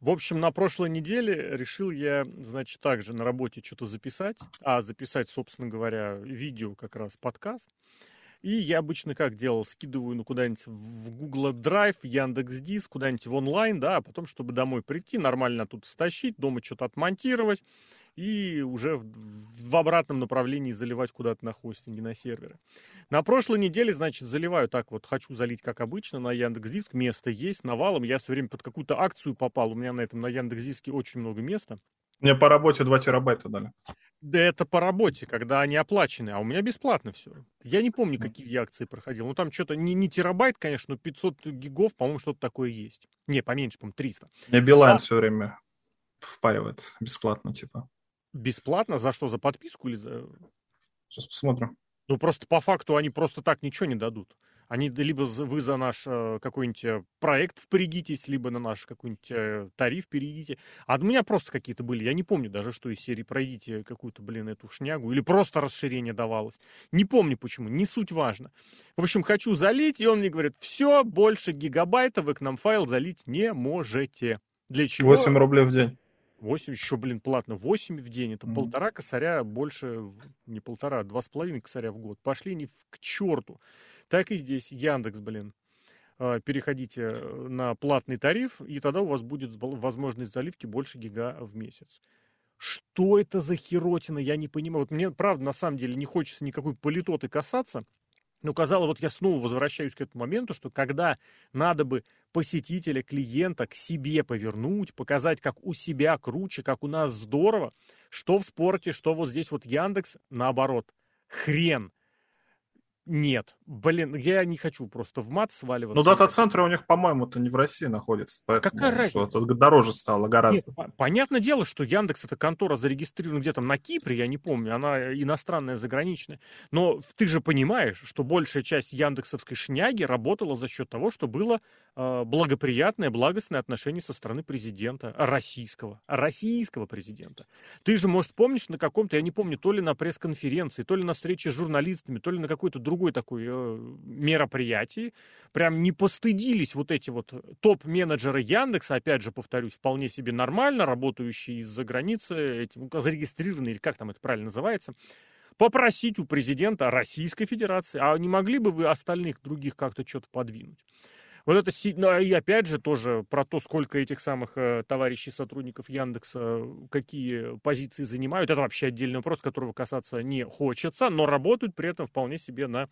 В общем, на прошлой неделе решил я, значит, также на работе что-то записать, а записать, собственно говоря, видео как раз подкаст. И я обычно как делал, скидываю ну, куда-нибудь в Google Drive, Яндекс Диск, куда-нибудь в онлайн, да, а потом, чтобы домой прийти, нормально тут стащить, дома что-то отмонтировать и уже в, в обратном направлении заливать куда-то на хостинге, на серверы. На прошлой неделе, значит, заливаю так вот, хочу залить, как обычно, на Яндекс Диск, место есть, навалом, я все время под какую-то акцию попал, у меня на этом, на Яндекс Диске очень много места. Мне по работе 2 терабайта дали. Да это по работе, когда они оплачены, а у меня бесплатно все. Я не помню, какие я акции проходил. Ну, там что-то не, не терабайт, конечно, но 500 гигов, по-моему, что-то такое есть. Не, поменьше, по-моему, 300. Мне Билайн а... все время впаривает бесплатно, типа. Бесплатно? За что? За подписку или за... Сейчас посмотрим. Ну, просто по факту они просто так ничего не дадут. Они либо вы за наш э, какой-нибудь э, проект впрягитесь, либо на наш какой-нибудь э, тариф перейдите. А у меня просто какие-то были, я не помню даже, что из серии пройдите какую-то, блин, эту шнягу, или просто расширение давалось. Не помню почему, не суть важно. В общем, хочу залить, и он мне говорит, все, больше гигабайта вы к нам файл залить не можете. Для чего? 8 рублей в день. 8, еще, блин, платно, 8 в день, это mm. полтора косаря больше, не полтора, два с половиной косаря в год. Пошли не в, к черту. Так и здесь, Яндекс, блин. А, переходите э, на платный тариф, и тогда у вас будет возможность заливки больше гига в месяц. Что это за херотина, я не понимаю. Вот мне, правда, на самом деле не хочется никакой политоты касаться, но казалось, вот я снова возвращаюсь к этому моменту, что когда надо бы посетителя, клиента к себе повернуть, показать, как у себя круче, как у нас здорово, что в спорте, что вот здесь вот Яндекс, наоборот, хрен. Нет, блин, я не хочу просто в мат сваливаться. Но дата-центры у них, по-моему, это не в России находится, поэтому Какая что это дороже стало гораздо. Нет, понятное дело, что Яндекс это контора зарегистрирована где-то на Кипре, я не помню, она иностранная, заграничная. Но ты же понимаешь, что большая часть яндексовской шняги работала за счет того, что было э, благоприятное, благостное отношение со стороны президента российского, российского президента. Ты же, может, помнишь на каком-то, я не помню, то ли на пресс-конференции, то ли на встрече с журналистами, то ли на какой-то другой другой такой э, мероприятии. Прям не постыдились вот эти вот топ-менеджеры Яндекса, опять же, повторюсь, вполне себе нормально, работающие из-за границы, эти, зарегистрированные, или как там это правильно называется, попросить у президента Российской Федерации, а не могли бы вы остальных других как-то что-то подвинуть? Вот это, ну, и опять же тоже про то, сколько этих самых э, товарищей сотрудников Яндекса какие позиции занимают, это вообще отдельный вопрос, которого касаться не хочется, но работают при этом вполне себе на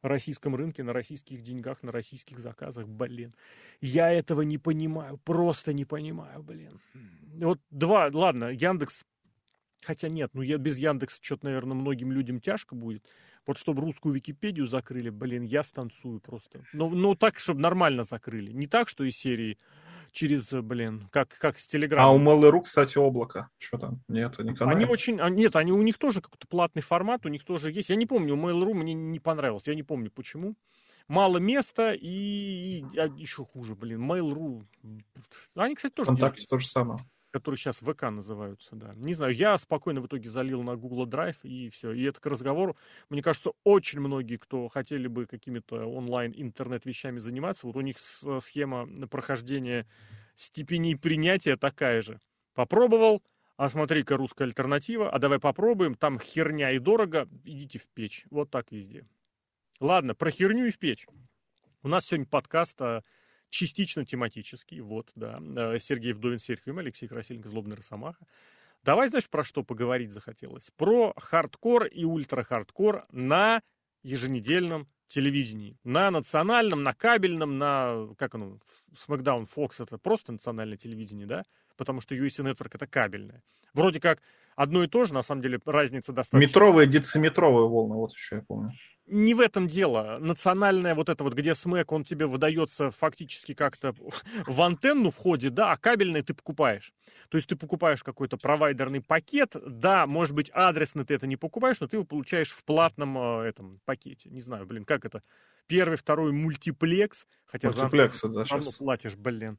российском рынке, на российских деньгах, на российских заказах, блин. Я этого не понимаю, просто не понимаю, блин. Вот два, ладно, Яндекс, хотя нет, ну я без Яндекса что-то, наверное, многим людям тяжко будет. Вот чтобы русскую Википедию закрыли, блин, я станцую просто. Ну, ну так, чтобы нормально закрыли. Не так, что из серии через, блин, как, как с Телеграма. А у Mail.ru, кстати, облако. Что там? Нет, они канают. Они очень... А, нет, они, у них тоже какой-то платный формат, у них тоже есть. Я не помню, у Mail.ru мне не понравилось. Я не помню, почему. Мало места и, и а еще хуже, блин, Mail.ru. Они, кстати, тоже... Вконтакте то же самое которые сейчас ВК называются, да. Не знаю, я спокойно в итоге залил на Google Drive и все. И это к разговору, мне кажется, очень многие, кто хотели бы какими-то онлайн интернет-вещами заниматься, вот у них схема прохождения степеней принятия такая же. Попробовал, а смотри-ка русская альтернатива, а давай попробуем, там херня и дорого, идите в печь. Вот так везде. Ладно, про херню и в печь. У нас сегодня подкаст о частично тематический, вот, да, э, Сергей Вдовин, Серхиум, Алексей Красильников, Злобный Росомаха. Давай, знаешь, про что поговорить захотелось? Про хардкор и ультра-хардкор на еженедельном телевидении. На национальном, на кабельном, на, как оно, SmackDown Fox это просто национальное телевидение, да? Потому что USA Network это кабельное. Вроде как одно и то же, на самом деле разница достаточно... Метровая, дециметровая волна, вот еще я помню не в этом дело. Национальная вот это вот, где смэк, он тебе выдается фактически как-то в антенну в ходе, да, а кабельный ты покупаешь. То есть ты покупаешь какой-то провайдерный пакет, да, может быть, адресно ты это не покупаешь, но ты его получаешь в платном э, этом пакете. Не знаю, блин, как это? Первый, второй мультиплекс, хотя Мультиплексы, за да, сейчас. платишь, блин.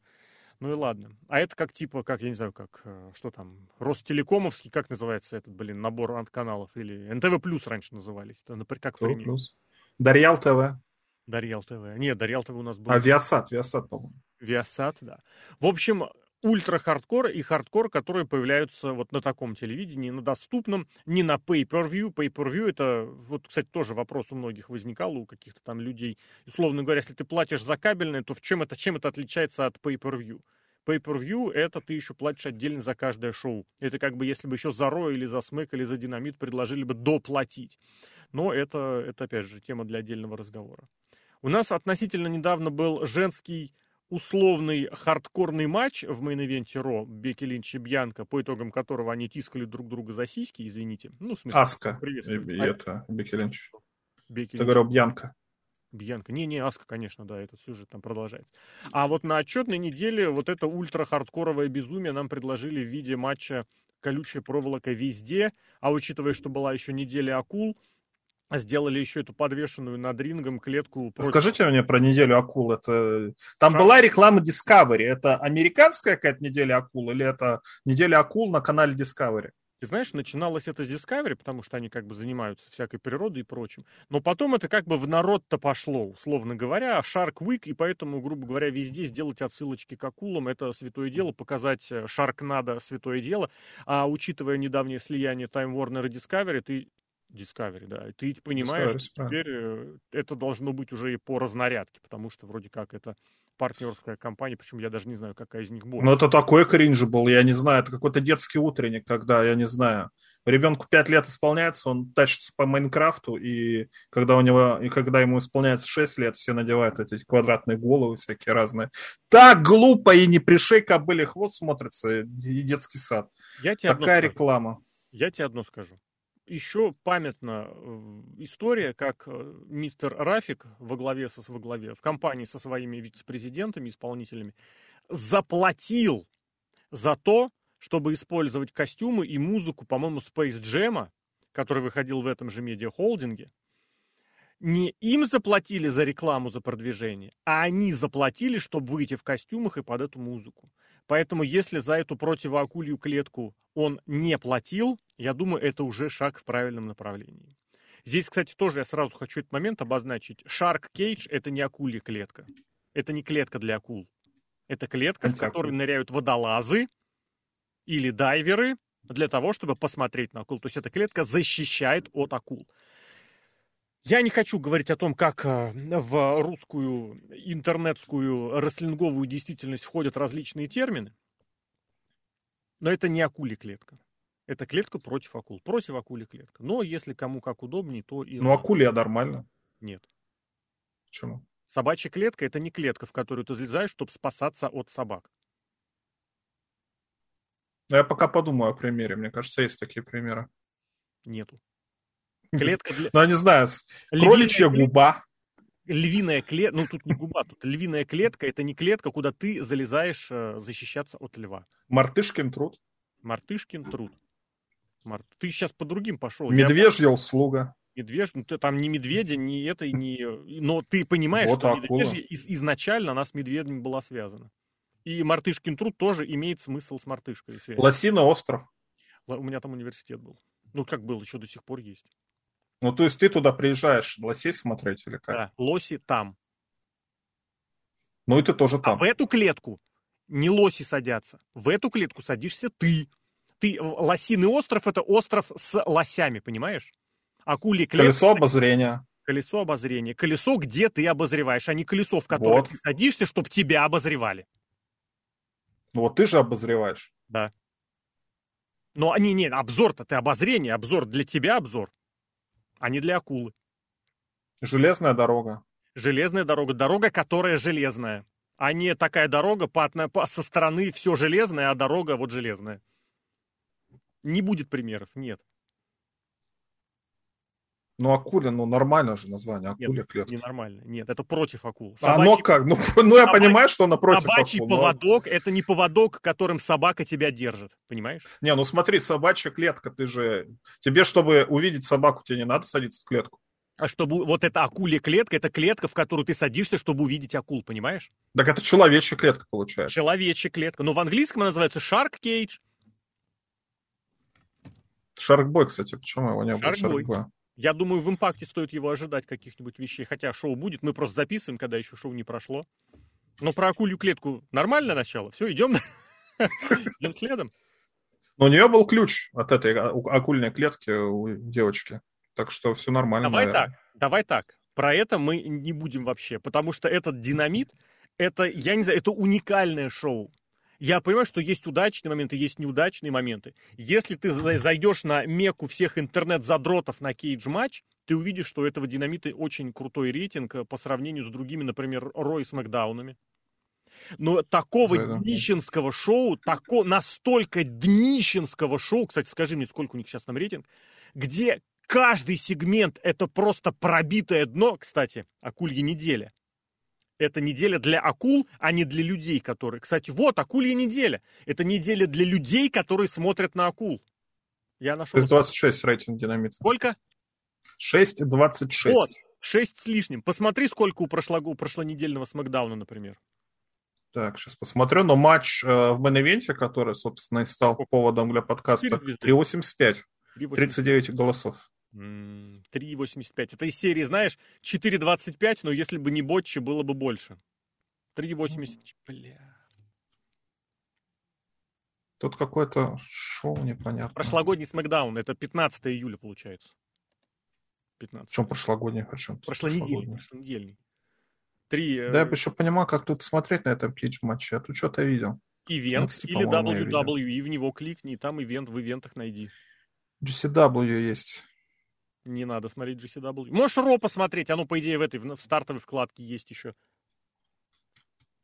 Ну и ладно. А это как типа, как, я не знаю, как, э, что там, Ростелекомовский, как называется этот, блин, набор каналов? Или НТВ Плюс раньше назывались. Это, например, как пример. Плюс. Дарьял ТВ. Дарьял ТВ. Нет, Дарьял ТВ у нас был. А Виасат, Виасат, по-моему. Виасат, да. В общем, ультра-хардкор и хардкор, которые появляются вот на таком телевидении, на доступном, не на pay-per-view. Pay-per-view это, вот, кстати, тоже вопрос у многих возникал, у каких-то там людей. Условно говоря, если ты платишь за кабельное, то в чем это, чем это отличается от pay-per-view? Pay-per-view это ты еще платишь отдельно за каждое шоу. Это как бы если бы еще за Raw или за Smack или за Динамит предложили бы доплатить. Но это, это опять же тема для отдельного разговора. У нас относительно недавно был женский условный хардкорный матч в мейн-ивенте Raw Бекки Линч и Бьянка, по итогам которого они тискали друг друга за сиськи, извините. Ну, в смысле, Аска. Привет. И, и а... это, Бекки Линч. Бекки Ты говорил Бьянка. Бьянка. Не, не, Аска, конечно, да, этот сюжет там продолжается. А вот на отчетной неделе вот это ультра-хардкоровое безумие нам предложили в виде матча колючая проволока везде, а учитывая, что была еще неделя акул, сделали еще эту подвешенную над рингом клетку. Против... Скажите мне про неделю акул. Это там а? была реклама Discovery. Это американская какая-то неделя акул или это неделя акул на канале Discovery? Ты знаешь, начиналось это с Discovery, потому что они как бы занимаются всякой природой и прочим. Но потом это как бы в народ-то пошло, условно говоря, Shark Week, и поэтому, грубо говоря, везде сделать отсылочки к акулам, это святое дело, показать Shark э, надо святое дело. А учитывая недавнее слияние Time Warner и Discovery, ты Discovery, да. И ты понимаешь, Discovery, теперь э, это должно быть уже и по разнарядке, потому что вроде как это партнерская компания, причем я даже не знаю, какая из них будет. Ну, это такой кринж был, я не знаю, это какой-то детский утренник, когда, я не знаю, ребенку 5 лет исполняется, он тащится по Майнкрафту, и когда у него, и когда ему исполняется 6 лет, все надевают эти квадратные головы всякие разные. Так глупо и не пришей кобыли хвост смотрится, и детский сад. Я тебе Такая реклама. Я тебе одно скажу еще памятна э, история, как э, мистер Рафик во главе, со, во главе в компании со своими вице-президентами, исполнителями, заплатил за то, чтобы использовать костюмы и музыку, по-моему, Space Jam, который выходил в этом же медиахолдинге. Не им заплатили за рекламу, за продвижение, а они заплатили, чтобы выйти в костюмах и под эту музыку. Поэтому если за эту противоакулью клетку он не платил, я думаю, это уже шаг в правильном направлении. Здесь, кстати, тоже я сразу хочу этот момент обозначить. Shark Cage – это не акулья клетка. Это не клетка для акул. Это клетка, в которой ныряют водолазы или дайверы для того, чтобы посмотреть на акул. То есть эта клетка защищает от акул. Я не хочу говорить о том, как э, в русскую интернетскую рестлинговую действительность входят различные термины, но это не акули клетка. Это клетка против акул. Против акули клетка. Но если кому как удобнее, то и... Ну, акулия нормально. Нет. Почему? Собачья клетка – это не клетка, в которую ты залезаешь, чтобы спасаться от собак. Ну, я пока подумаю о примере. Мне кажется, есть такие примеры. Нету. Клетка для... Ну, я не знаю. Кроличья губа. Львиная клетка, ну тут не губа, тут львиная клетка, это не клетка, куда ты залезаешь э, защищаться от льва. Мартышкин труд. Мартышкин труд. Март, ты сейчас по другим пошел. Медвежья я... услуга. Медвежь, ну ты там не медведя, не это, не... Но ты понимаешь, вот что медвежья из, изначально она с медведем была связана. И мартышкин труд тоже имеет смысл с мартышкой. Связь. Лосиный остров. У меня там университет был. Ну, как был, еще до сих пор есть. Ну, то есть ты туда приезжаешь лосей смотреть или как? Да, лоси там. Ну, и ты тоже там. А в эту клетку не лоси садятся. В эту клетку садишься ты ты, Лосиный остров это остров с лосями, понимаешь? Акули. Колесо обозрения. Колесо обозрения. Колесо, где ты обозреваешь, а не колесо, в которое вот. ты садишься, чтобы тебя обозревали. Ну вот ты же обозреваешь. Да. Но не, не, обзор-то ты обозрение, обзор для тебя обзор, а не для акулы. Железная дорога. Железная дорога. Дорога, которая железная. А не такая дорога по, по, со стороны все железное, а дорога вот железная. Не будет примеров, нет. Ну, акуля, ну, нормально же название, акуля нет, клетка. нормально, нет, это против акул. Собачий... Оно как? Ну, ну я понимаю, что оно против собачий акул. Собачий поводок, но... это не поводок, которым собака тебя держит, понимаешь? Не, ну смотри, собачья клетка, ты же... Тебе, чтобы увидеть собаку, тебе не надо садиться в клетку. А чтобы вот эта акулья клетка, это клетка, в которую ты садишься, чтобы увидеть акул, понимаешь? Так это человечья клетка получается. Человечья клетка. Но в английском она называется shark cage. Шаркбой, кстати, почему его не было Шаркбоя? Я думаю, в импакте стоит его ожидать каких-нибудь вещей. Хотя шоу будет, мы просто записываем, когда еще шоу не прошло. Но про акулью клетку нормальное начало. Все, идем. Следом. Но у нее был ключ от этой акульной клетки у девочки. Так что все нормально. Давай наверное. так, давай так. Про это мы не будем вообще, потому что этот динамит, это, я не знаю, это уникальное шоу. Я понимаю, что есть удачные моменты, есть неудачные моменты. Если ты зайдешь на меку всех интернет-задротов на кейдж-матч, ты увидишь, что у этого динамита очень крутой рейтинг э, по сравнению с другими, например, Рой с Макдаунами. Но такого да, днищенского шоу, тако, настолько днищенского шоу, кстати, скажи мне, сколько у них сейчас там рейтинг, где каждый сегмент это просто пробитое дно, кстати, акулья неделя. Это неделя для акул, а не для людей, которые... Кстати, вот, акулья неделя. Это неделя для людей, которые смотрят на акул. Я нашел... 6.26 рейтинг динамита. Сколько? 6.26. Вот, 6 с лишним. Посмотри, сколько у, прошлого, у прошлонедельного Смакдауна, например. Так, сейчас посмотрю. Но матч э, в мейн который, собственно, и стал поводом для подкаста, 3.85. 39 голосов. 3.85. Это из серии, знаешь, 4.25, но если бы не ботчи, было бы больше. 3.80. Бля. Тут какое-то шоу непонятно. Прошлогодний Смакдаун, это 15 июля получается. 15. В чем прошлогодний? О чем прошлонедельный. прошлонедельный. Три, да, я бы еще понимал, как тут смотреть на этом кейдж-матче. Я тут что-то видел. Ивент NXT, или WWE, в него кликни, и там ивент в ивентах найди. GCW есть. Не надо смотреть GCW. Можешь Ро посмотреть, оно, по идее, в этой в стартовой вкладке есть еще.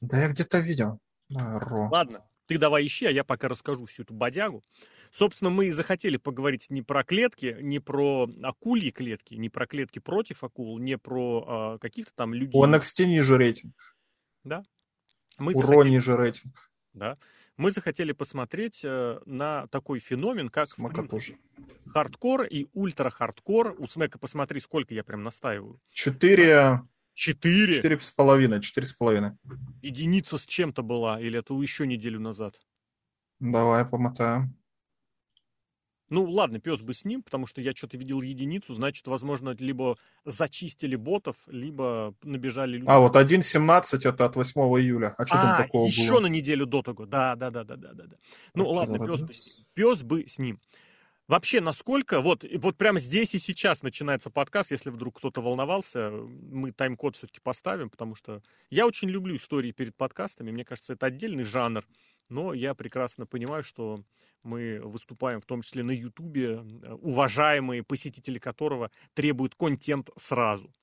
Да я где-то видел. Ро. Ладно, ты давай ищи, а я пока расскажу всю эту бодягу. Собственно, мы и захотели поговорить не про клетки, не про акульи клетки, не про клетки против акул, не про э, каких-то там людей. У NXT ниже рейтинг. Да. Мы У захотели... Ро ниже рейтинг. Да. Мы захотели посмотреть э, на такой феномен, как Смека тоже. хардкор и ультра-хардкор. У Смека посмотри, сколько я прям настаиваю. Четыре... Четыре? Четыре с половиной, четыре с половиной. Единица с чем-то была, или это еще неделю назад? Давай, помотаем. Ну, ладно, пес бы с ним, потому что я что-то видел единицу, значит, возможно, либо зачистили ботов, либо набежали люди. А, вот 1.17 это от 8 июля. А что а, там такого еще было? на неделю до того. Да, да, да, да, да, да. Ну, так, ладно, пес бы, пес бы с ним. Вообще, насколько, вот, вот прямо здесь и сейчас начинается подкаст, если вдруг кто-то волновался, мы тайм-код все-таки поставим, потому что я очень люблю истории перед подкастами, мне кажется, это отдельный жанр, но я прекрасно понимаю, что мы выступаем в том числе на Ютубе, уважаемые посетители которого требуют контент сразу.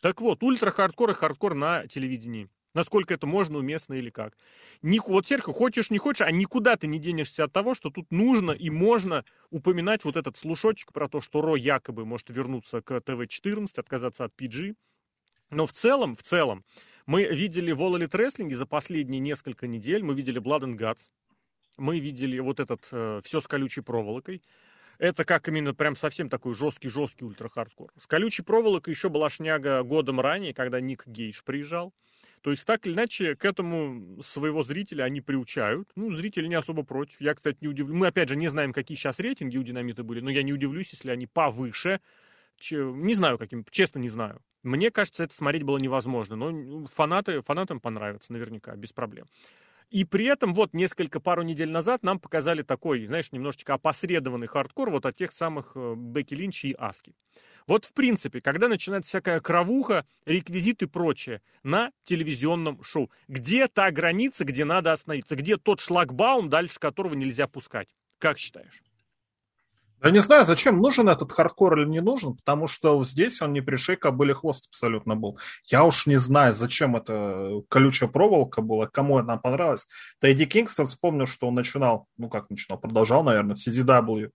Так вот, ультра-хардкор и хардкор на телевидении. Насколько это можно, уместно или как. Ник, вот, Серхио, хочешь, не хочешь, а никуда ты не денешься от того, что тут нужно и можно упоминать вот этот слушочек про то, что Raw якобы может вернуться к ТВ-14, отказаться от PG. Но в целом, в целом, мы видели в All Elite Wrestling за последние несколько недель, мы видели Blood and Guts, мы видели вот этот э, все с колючей проволокой. Это как именно прям совсем такой жесткий-жесткий ультра-хардкор. С колючей проволокой еще была шняга годом ранее, когда Ник Гейдж приезжал. То есть так или иначе к этому своего зрителя они приучают. Ну, зрители не особо против. Я, кстати, не удивлюсь. Мы, опять же, не знаем, какие сейчас рейтинги у Динамита были, но я не удивлюсь, если они повыше. Не знаю, каким, честно не знаю. Мне кажется, это смотреть было невозможно, но фанаты, фанатам понравится наверняка, без проблем. И при этом вот несколько, пару недель назад нам показали такой, знаешь, немножечко опосредованный хардкор вот от тех самых э, Бекки Линча и Аски. Вот в принципе, когда начинается всякая кровуха, реквизит и прочее на телевизионном шоу, где та граница, где надо остановиться, где тот шлагбаум, дальше которого нельзя пускать? Как считаешь? Я не знаю, зачем нужен этот хардкор или не нужен, потому что здесь он не пришей кобыли хвост абсолютно был. Я уж не знаю, зачем это колючая проволока была, кому она понравилась. Тайди Кингстон вспомнил, что он начинал, ну как начинал, продолжал, наверное, в CZW.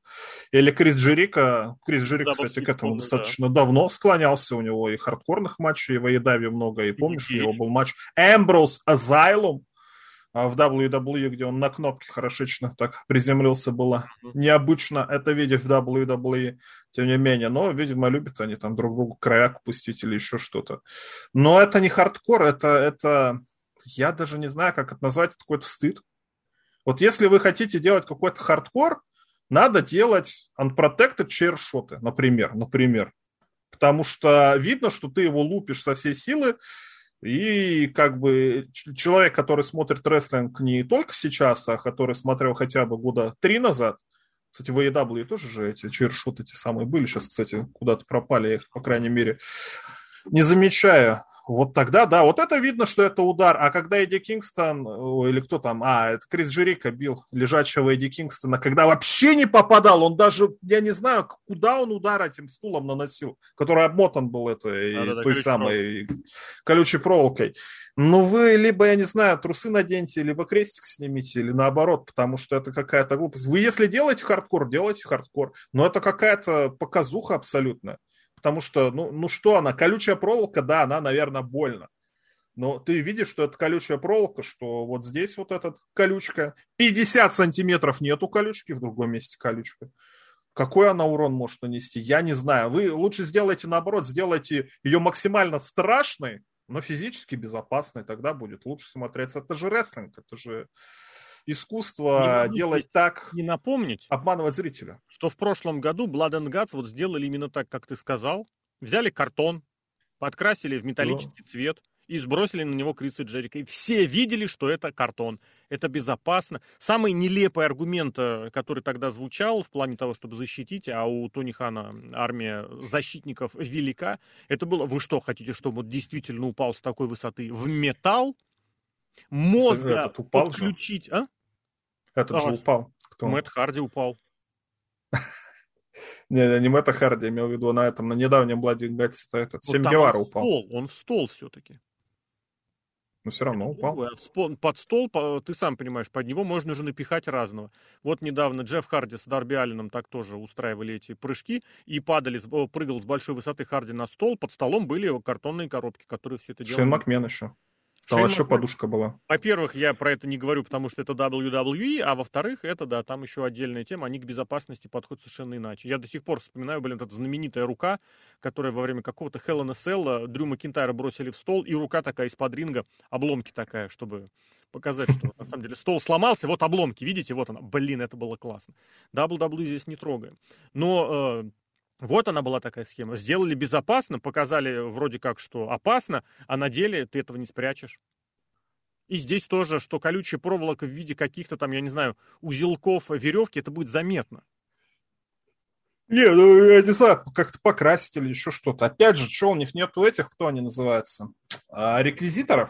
Или Крис Джерика. Крис Джерика, кстати, к этому достаточно да. давно склонялся. У него и хардкорных матчей, и в AEW много. И помнишь, и, у него был матч Эмброс Asylum, а в WWE, где он на кнопке хорошечно так приземлился, было необычно это видеть в WWE, тем не менее. Но, видимо, любят они там друг другу кровяк пустить или еще что-то. Но это не хардкор, это, это... Я даже не знаю, как это назвать, это какой-то стыд. Вот если вы хотите делать какой-то хардкор, надо делать unprotected chair например, например. Потому что видно, что ты его лупишь со всей силы, И как бы человек, который смотрит рестлинг не только сейчас, а который смотрел хотя бы года три назад, кстати, в AEW тоже же эти chair shot эти самые были. Сейчас, кстати, куда-то пропали их, по крайней мере, не замечая. Вот тогда, да, вот это видно, что это удар. А когда Эдди Кингстон, или кто там, а, это Крис Джерико бил лежачего Эдди Кингстона, когда вообще не попадал, он даже, я не знаю, куда он удар этим стулом наносил, который обмотан был этой, да, да, той самой проволокой. колючей проволокой. Ну, вы либо, я не знаю, трусы наденьте, либо крестик снимите, или наоборот, потому что это какая-то глупость. Вы если делаете хардкор, делайте хардкор, но это какая-то показуха абсолютная потому что, ну, ну что она, колючая проволока, да, она, наверное, больно. Но ты видишь, что это колючая проволока, что вот здесь вот эта колючка, 50 сантиметров нету колючки, в другом месте колючка. Какой она урон может нанести, я не знаю. Вы лучше сделайте наоборот, сделайте ее максимально страшной, но физически безопасной, тогда будет лучше смотреться. Это же рестлинг, это же искусство не делать так, не напомнить, обманывать зрителя. Что в прошлом году Blood and Guts вот сделали именно так, как ты сказал. Взяли картон, подкрасили в металлический да. цвет и сбросили на него Криса Джерика. И все видели, что это картон. Это безопасно. Самый нелепый аргумент, э, который тогда звучал в плане того, чтобы защитить, а у Тони Хана армия защитников велика, это было, вы что, хотите, чтобы он действительно упал с такой высоты в металл? мозга подключить. Же. А? Этот а, же упал. Кто? Мэтт Харди упал. Не, не Мэтта Харди, я имел в виду на этом, на недавнем Блади Гатс, этот, вот Семгевара упал. Стол, он в стол все-таки. Но все равно упал. Под стол, ты сам понимаешь, под него можно уже напихать разного. Вот недавно Джефф Харди с Дарби Алленом так тоже устраивали эти прыжки и падали, прыгал с большой высоты Харди на стол. Под столом были картонные коробки, которые все это делали. Шейн Макмен еще. Там вообще подушка была. Во-первых, я про это не говорю, потому что это WWE, а во-вторых, это, да, там еще отдельная тема, они к безопасности подходят совершенно иначе. Я до сих пор вспоминаю, блин, эта знаменитая рука, которая во время какого-то Hell in a Cell Дрю Макинтайра бросили в стол, и рука такая из-под ринга, обломки такая, чтобы показать, что на самом деле стол сломался, вот обломки, видите, вот она. Блин, это было классно. WWE здесь не трогаем. Но э, вот она была такая схема. Сделали безопасно, показали вроде как, что опасно, а на деле ты этого не спрячешь. И здесь тоже, что колючая проволока в виде каких-то там, я не знаю, узелков веревки, это будет заметно. Не, ну, я не знаю, как-то покрасить или еще что-то. Опять же, что у них нету этих, кто они называются? А, реквизиторов?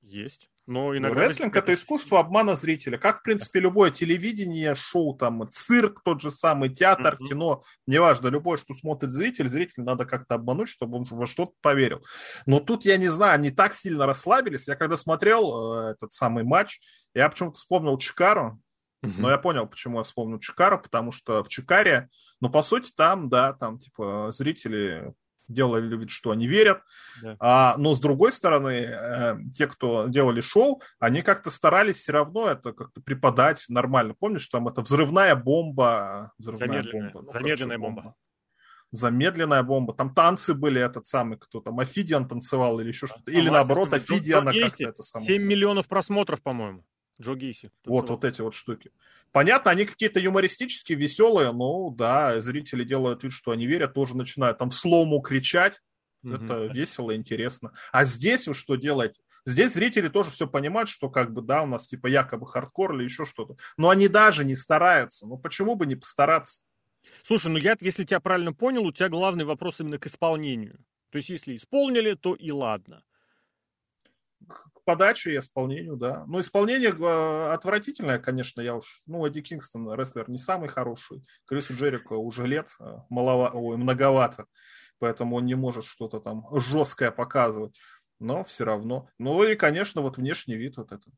Есть. Но иногда... Рестлинг это искусство обмана зрителя. Как, в принципе, любое телевидение, шоу, там, цирк тот же самый, театр, mm-hmm. кино, неважно, любое, что смотрит зритель, зритель надо как-то обмануть, чтобы он во что-то поверил. Но тут, я не знаю, они так сильно расслабились. Я когда смотрел э, этот самый матч, я почему-то вспомнил Чикару, Mm-hmm. Но я понял, почему я вспомнил Чикару, потому что в Чикаре, ну, по сути, там, да, там, типа, зрители делали вид, что они верят. Да. А, но с другой стороны, э, те, кто делали шоу, они как-то старались все равно это как-то преподать нормально. Помнишь, там это взрывная бомба, взрывная замедленная, бомба, ну, замедленная бомба. бомба. Замедленная бомба. Там танцы были, этот самый, кто там, Афидиан танцевал или еще что-то. Или а наоборот, Афидиана как-то это самое. 7 миллионов просмотров, по-моему. Джо Гейси. Вот, вот эти вот штуки. Понятно, они какие-то юмористические, веселые, но да, зрители делают вид, что они верят, тоже начинают там в слому кричать. Mm-hmm. Это весело, интересно. А здесь вы что делаете? Здесь зрители тоже все понимают, что как бы, да, у нас типа якобы хардкор или еще что-то. Но они даже не стараются. Ну почему бы не постараться? Слушай, ну я, если тебя правильно понял, у тебя главный вопрос именно к исполнению. То есть, если исполнили, то и ладно подаче и исполнению, да. Ну, исполнение э, отвратительное, конечно, я уж... Ну, Эдди Кингстон, рестлер, не самый хороший. Крису Джерико уже лет э, малова... Ой, многовато, поэтому он не может что-то там жесткое показывать. Но все равно. Ну и, конечно, вот внешний вид вот это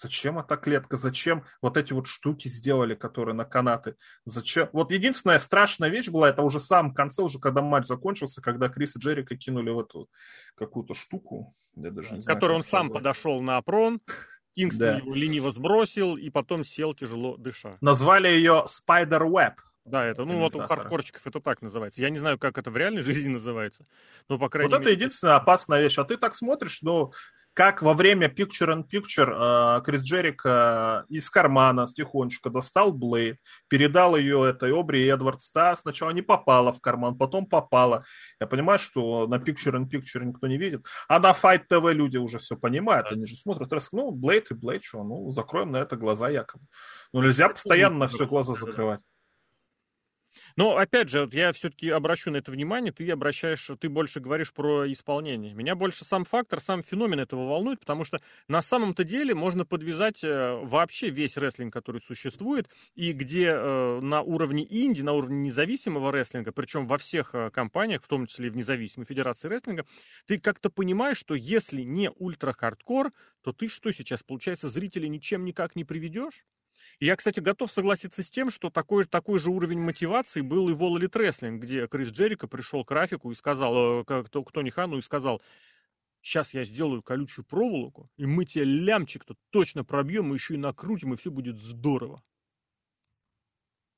Зачем эта клетка? Зачем вот эти вот штуки сделали, которые на канаты? Зачем? Вот единственная страшная вещь была, это уже в самом конце, уже когда матч закончился, когда Крис и Джерика кинули в эту какую-то штуку. Я даже не знаю, который он сам подошел на опрон, Кингстон да. его лениво сбросил, и потом сел тяжело дыша. Назвали ее Spider Web. Да, это, ну вот у хардкорчиков это так называется. Я не знаю, как это в реальной жизни называется, но по крайней вот мере... Вот это единственная опасная вещь. А ты так смотришь, ну, как во время Picture in Picture э, Крис Джерик э, из кармана с тихонечко достал Блейд, передал ее этой Обри Эдвардс, да, сначала не попала в карман, потом попала. Я понимаю, что на Picture in Picture никто не видит, а на Fight TV люди уже все понимают, они же смотрят, раз, ну, Блейд и Блейд, что, ну, закроем на это глаза якобы. Ну, нельзя постоянно на все глаза закрывать. Но, опять же, я все-таки обращу на это внимание, ты обращаешь, ты больше говоришь про исполнение. Меня больше сам фактор, сам феномен этого волнует, потому что на самом-то деле можно подвязать э, вообще весь рестлинг, который существует, и где э, на уровне инди, на уровне независимого рестлинга, причем во всех э, компаниях, в том числе и в независимой федерации рестлинга, ты как-то понимаешь, что если не ультра-хардкор, то ты что сейчас, получается, зрителей ничем никак не приведешь? Я, кстати, готов согласиться с тем, что такой, такой же уровень мотивации был и в Elite Wrestling, где Крис Джерика пришел к Рафику и сказал, э, к, к Тони Хану и сказал, сейчас я сделаю колючую проволоку, и мы тебе лямчик-то точно пробьем, и еще и накрутим, и все будет здорово.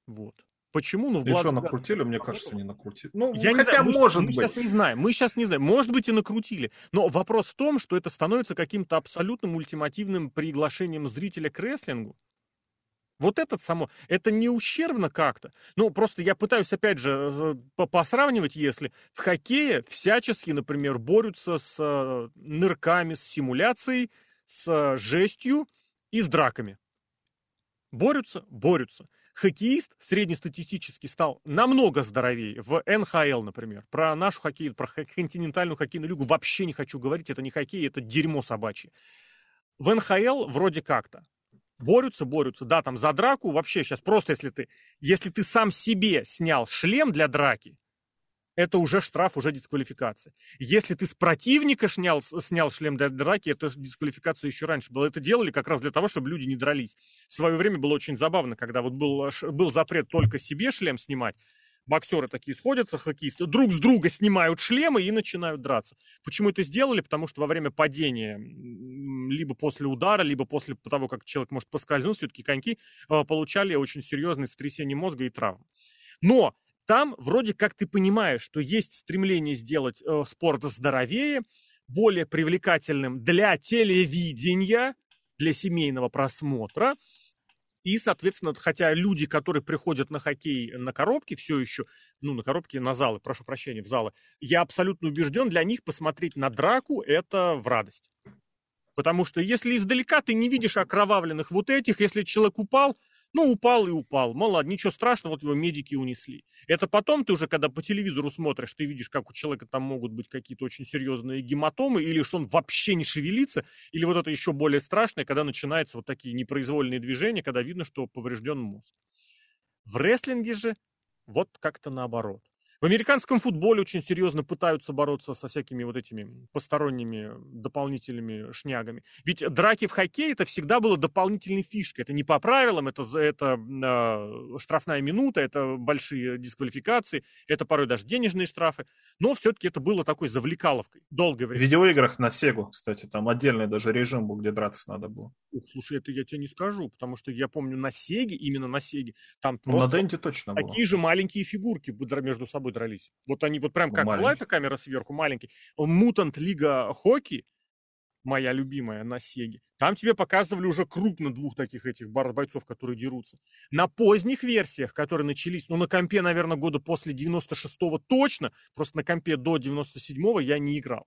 Вот. Почему? Ну, в Еще накрутили, мне кажется, не накрутили. Ну, я хотя, не знаю, может мы, быть. Мы сейчас не знаем, мы сейчас не знаем. Может быть, и накрутили. Но вопрос в том, что это становится каким-то абсолютным ультимативным приглашением зрителя к рестлингу. Вот это само, это не ущербно как-то. Ну, просто я пытаюсь, опять же, посравнивать, если в хоккее всячески, например, борются с э, нырками, с симуляцией, с жестью и с драками. Борются, борются. Хоккеист среднестатистически стал намного здоровее в НХЛ, например. Про нашу хоккей, про континентальную хоккейную лигу вообще не хочу говорить. Это не хоккей, это дерьмо собачье. В НХЛ вроде как-то борются, борются. Да, там за драку вообще сейчас просто, если ты, если ты сам себе снял шлем для драки, это уже штраф, уже дисквалификация. Если ты с противника снял, снял шлем для драки, это дисквалификация еще раньше была. Это делали как раз для того, чтобы люди не дрались. В свое время было очень забавно, когда вот был, был запрет только себе шлем снимать, боксеры такие сходятся, хоккеисты, друг с друга снимают шлемы и начинают драться. Почему это сделали? Потому что во время падения, либо после удара, либо после того, как человек может поскользнуться, все-таки коньки э, получали очень серьезные сотрясения мозга и травмы. Но там вроде как ты понимаешь, что есть стремление сделать э, спорт здоровее, более привлекательным для телевидения, для семейного просмотра, и, соответственно, хотя люди, которые приходят на хоккей на коробке все еще, ну, на коробке, на залы, прошу прощения, в залы, я абсолютно убежден, для них посмотреть на драку – это в радость. Потому что если издалека ты не видишь окровавленных вот этих, если человек упал, ну, упал и упал. Мало, ничего страшного, вот его медики унесли. Это потом ты уже, когда по телевизору смотришь, ты видишь, как у человека там могут быть какие-то очень серьезные гематомы, или что он вообще не шевелится, или вот это еще более страшное, когда начинаются вот такие непроизвольные движения, когда видно, что поврежден мозг. В рестлинге же вот как-то наоборот. В американском футболе очень серьезно пытаются бороться со всякими вот этими посторонними дополнительными шнягами. Ведь драки в хоккее это всегда было дополнительной фишкой. Это не по правилам, это, это э, штрафная минута, это большие дисквалификации, это порой даже денежные штрафы. Но все-таки это было такой завлекаловкой долгое время. В видеоиграх на Сегу, кстати, там отдельный даже режим был, где драться надо было. Ух, слушай, это я тебе не скажу, потому что я помню на Сеге, именно на Сеге, там ну, на Денте точно такие было. же маленькие фигурки между собой собой дрались. Вот они вот прям как маленький. была эта камера сверху, маленький. Мутант Лига Хокки, моя любимая на Сеге, там тебе показывали уже крупно двух таких этих бойцов, которые дерутся. На поздних версиях, которые начались, ну, на компе, наверное, года после 96-го точно, просто на компе до 97-го я не играл.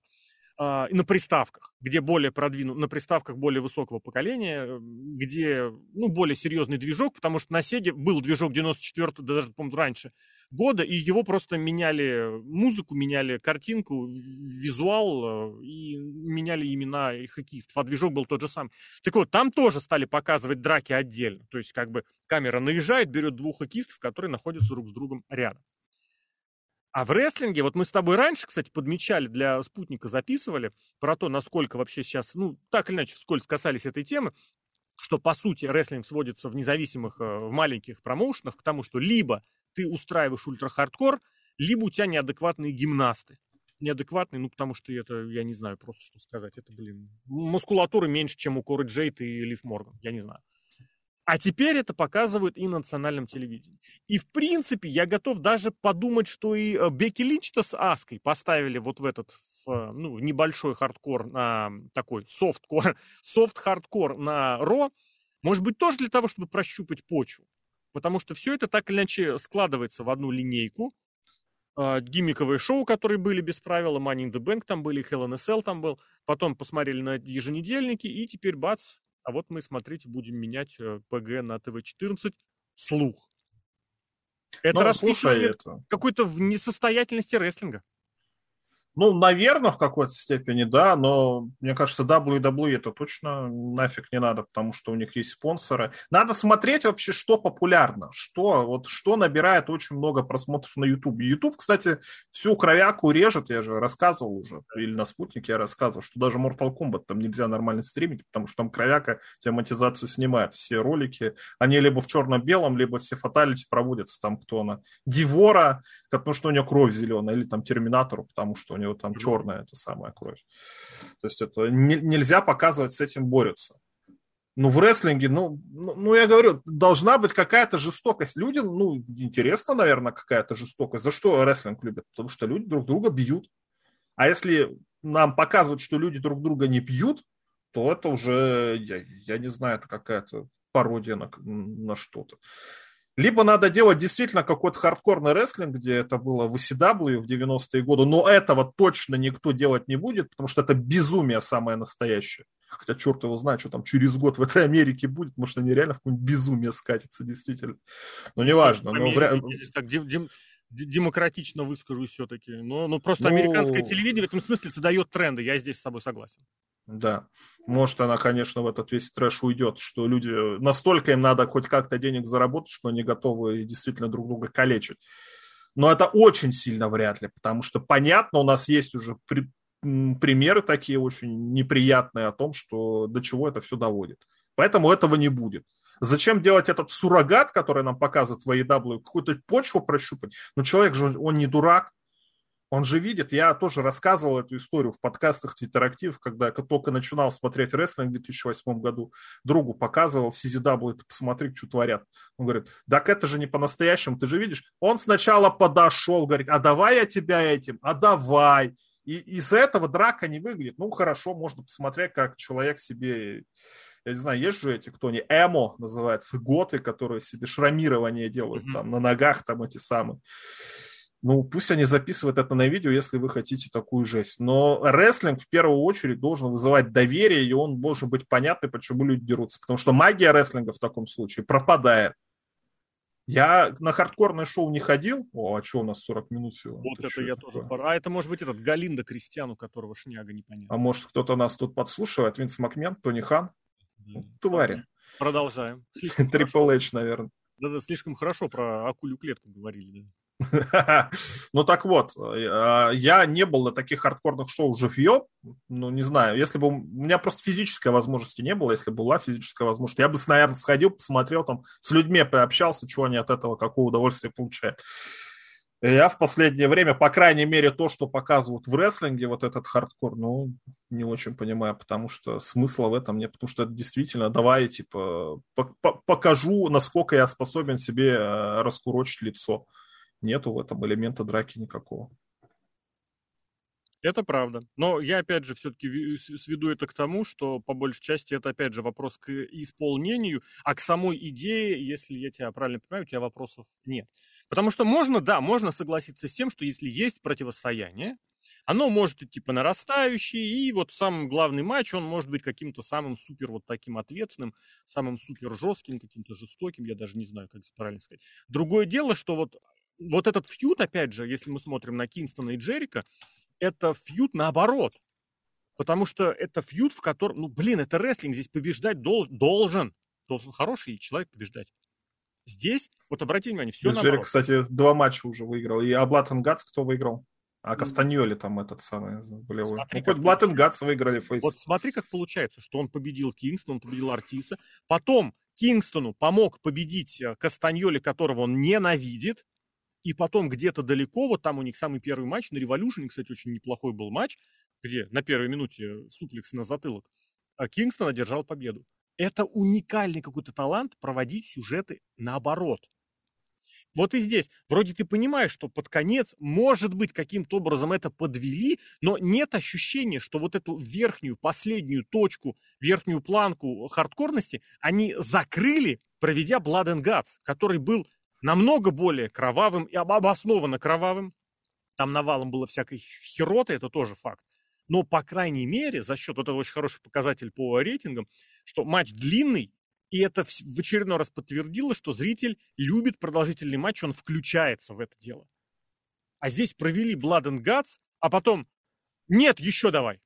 Uh, на приставках, где более продвинут, на приставках более высокого поколения, где, ну, более серьезный движок, потому что на Сеге был движок 94 даже, по-моему, раньше, года, и его просто меняли музыку, меняли картинку, визуал, э, и меняли имена и хоккеистов, а движок был тот же самый. Так вот, там тоже стали показывать драки отдельно, то есть как бы камера наезжает, берет двух хоккеистов, которые находятся друг с другом рядом. А в рестлинге, вот мы с тобой раньше, кстати, подмечали, для спутника записывали про то, насколько вообще сейчас, ну, так или иначе, вскользь касались этой темы, что, по сути, рестлинг сводится в независимых, э, в маленьких промоушенах к тому, что либо ты устраиваешь ультра-хардкор, либо у тебя неадекватные гимнасты. Неадекватные, ну, потому что это, я не знаю просто, что сказать. Это, блин, мускулатуры меньше, чем у Коры Джейт и Лив Морган. Я не знаю. А теперь это показывают и на национальном телевидении. И, в принципе, я готов даже подумать, что и э, Бекки Линч-то с Аской поставили вот в этот в, ну, небольшой хардкор на такой софткор, софт-хардкор на Raw, может быть, тоже для того, чтобы прощупать почву. Потому что все это так или иначе складывается в одну линейку. Э, гиммиковые шоу, которые были без правила, Money in the Bank там были, Hell in a Cell там был. Потом посмотрели на еженедельники, и теперь бац, а вот мы, смотрите, будем менять ПГ на ТВ-14. Слух. Это ну, слушай, это... какой-то в несостоятельности рестлинга. Ну, наверное, в какой-то степени, да, но мне кажется, WWE это точно нафиг не надо, потому что у них есть спонсоры. Надо смотреть вообще, что популярно, что, вот, что набирает очень много просмотров на YouTube. YouTube, кстати, всю кровяку режет, я же рассказывал уже, или на спутнике я рассказывал, что даже Mortal Kombat там нельзя нормально стримить, потому что там кровяка тематизацию снимает. Все ролики, они либо в черно-белом, либо все фаталити проводятся там, кто она, Дивора, потому что у нее кровь зеленая, или там Терминатору, потому что у него там черная эта самая кровь. То есть это не, нельзя показывать, с этим борются. Ну, в рестлинге, ну, ну, ну, я говорю, должна быть какая-то жестокость. Людям, ну, интересно, наверное, какая-то жестокость. За что рестлинг любят? Потому что люди друг друга бьют. А если нам показывают, что люди друг друга не бьют, то это уже, я, я не знаю, это какая-то пародия на, на что-то. Либо надо делать действительно какой-то хардкорный рестлинг, где это было в ECW в 90-е годы, но этого точно никто делать не будет, потому что это безумие самое настоящее. Хотя черт его знает, что там через год в этой Америке будет, может, они реально в какое-нибудь безумие скатятся, действительно. Но неважно. Но вряд... так, дем, дем, демократично выскажусь все-таки. Но, но просто ну... американское телевидение в этом смысле задает тренды, я здесь с тобой согласен. Да. Может, она, конечно, в этот весь трэш уйдет, что люди настолько им надо хоть как-то денег заработать, что они готовы действительно друг друга калечить. Но это очень сильно вряд ли, потому что, понятно, у нас есть уже при, примеры такие очень неприятные о том, что до чего это все доводит. Поэтому этого не будет. Зачем делать этот суррогат, который нам показывает в AEW, какую-то почву прощупать? Ну, человек же, он не дурак, он же видит, я тоже рассказывал эту историю в подкастах Твиттерактив, когда я только начинал смотреть рестлинг в 2008 году, другу показывал, CZW, ты посмотри, что творят. Он говорит, так это же не по-настоящему, ты же видишь. Он сначала подошел, говорит, а давай я тебя этим, а давай. И из-за этого драка не выглядит. Ну, хорошо, можно посмотреть, как человек себе я не знаю, есть же эти, кто они, эмо называется, готы, которые себе шрамирование делают mm-hmm. там на ногах, там эти самые. Ну, пусть они записывают это на видео, если вы хотите такую жесть. Но рестлинг в первую очередь должен вызывать доверие, и он должен быть понятный, почему люди дерутся. Потому что магия рестлинга в таком случае пропадает. Я на хардкорное шоу не ходил. О, а что у нас 40 минут всего? Вот это, это я такое? тоже пора. А это может быть этот Галинда Кристиан, у которого шняга непонятно. А может кто-то нас тут подслушивает? Винс Макмен, Тони Хан? Да. Твари. Продолжаем. Трипл Эйч, наверное. Да-да, слишком хорошо про акулю клетку говорили. Да. Ну так вот, э, я не был на таких хардкорных шоу живьем, ну не знаю, если бы у меня просто физической возможности не было, если была физическая возможность, я бы, наверное, сходил, посмотрел там, с людьми пообщался, что они от этого, какое удовольствие получают. Я в последнее время, по крайней мере, то, что показывают в рестлинге, вот этот хардкор, ну, не очень понимаю, потому что смысла в этом нет, потому что это действительно, давай, типа, покажу, насколько я способен себе э, раскурочить лицо нету в этом элемента драки никакого. Это правда. Но я, опять же, все-таки сведу это к тому, что, по большей части, это, опять же, вопрос к исполнению, а к самой идее, если я тебя правильно понимаю, у тебя вопросов нет. Потому что можно, да, можно согласиться с тем, что если есть противостояние, оно может идти по нарастающей, и вот самый главный матч, он может быть каким-то самым супер вот таким ответственным, самым супер жестким, каким-то жестоким, я даже не знаю, как правильно сказать. Другое дело, что вот вот этот фьют, опять же, если мы смотрим на Кингстона и Джерика, это фьют наоборот. Потому что это фьют, в котором, ну, блин, это рестлинг, здесь побеждать дол- должен. Должен хороший человек побеждать. Здесь, вот обратите внимание, все Джерик, наоборот. кстати, два матча уже выиграл. И Аблат Гатс кто выиграл? А Кастаньоли там этот самый болевой. Смотри, ну, хоть Блат Гатс выиграли фейс. Вот смотри, как получается, что он победил Кингстон, он победил Артиса. Потом Кингстону помог победить э, Кастаньоли, которого он ненавидит. И потом где-то далеко, вот там у них самый первый матч на Revolution, кстати, очень неплохой был матч, где на первой минуте суплекс на затылок, а Кингстон одержал победу. Это уникальный какой-то талант проводить сюжеты наоборот. Вот и здесь. Вроде ты понимаешь, что под конец, может быть, каким-то образом это подвели, но нет ощущения, что вот эту верхнюю, последнюю точку, верхнюю планку хардкорности они закрыли, проведя Blood and Guts, который был намного более кровавым и обоснованно кровавым. Там навалом было всякой хероты, это тоже факт. Но, по крайней мере, за счет, вот это очень хороший показатель по рейтингам, что матч длинный, и это в очередной раз подтвердило, что зритель любит продолжительный матч, он включается в это дело. А здесь провели Blood and Guts, а потом нет, еще давай.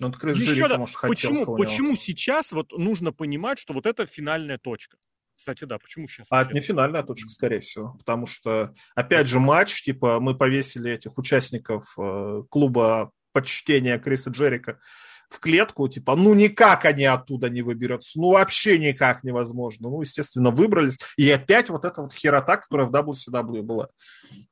Ну, Крис Джерика, может, хотел почему, почему сейчас вот нужно понимать, что вот это финальная точка? Кстати, да, почему сейчас? А это не финальная точка, скорее всего. Потому что, опять же, матч, типа, мы повесили этих участников э, клуба почтения Криса Джерика в клетку, типа, ну никак они оттуда не выберутся, ну вообще никак невозможно. Ну, естественно, выбрались. И опять вот эта вот херота, которая в WCW была.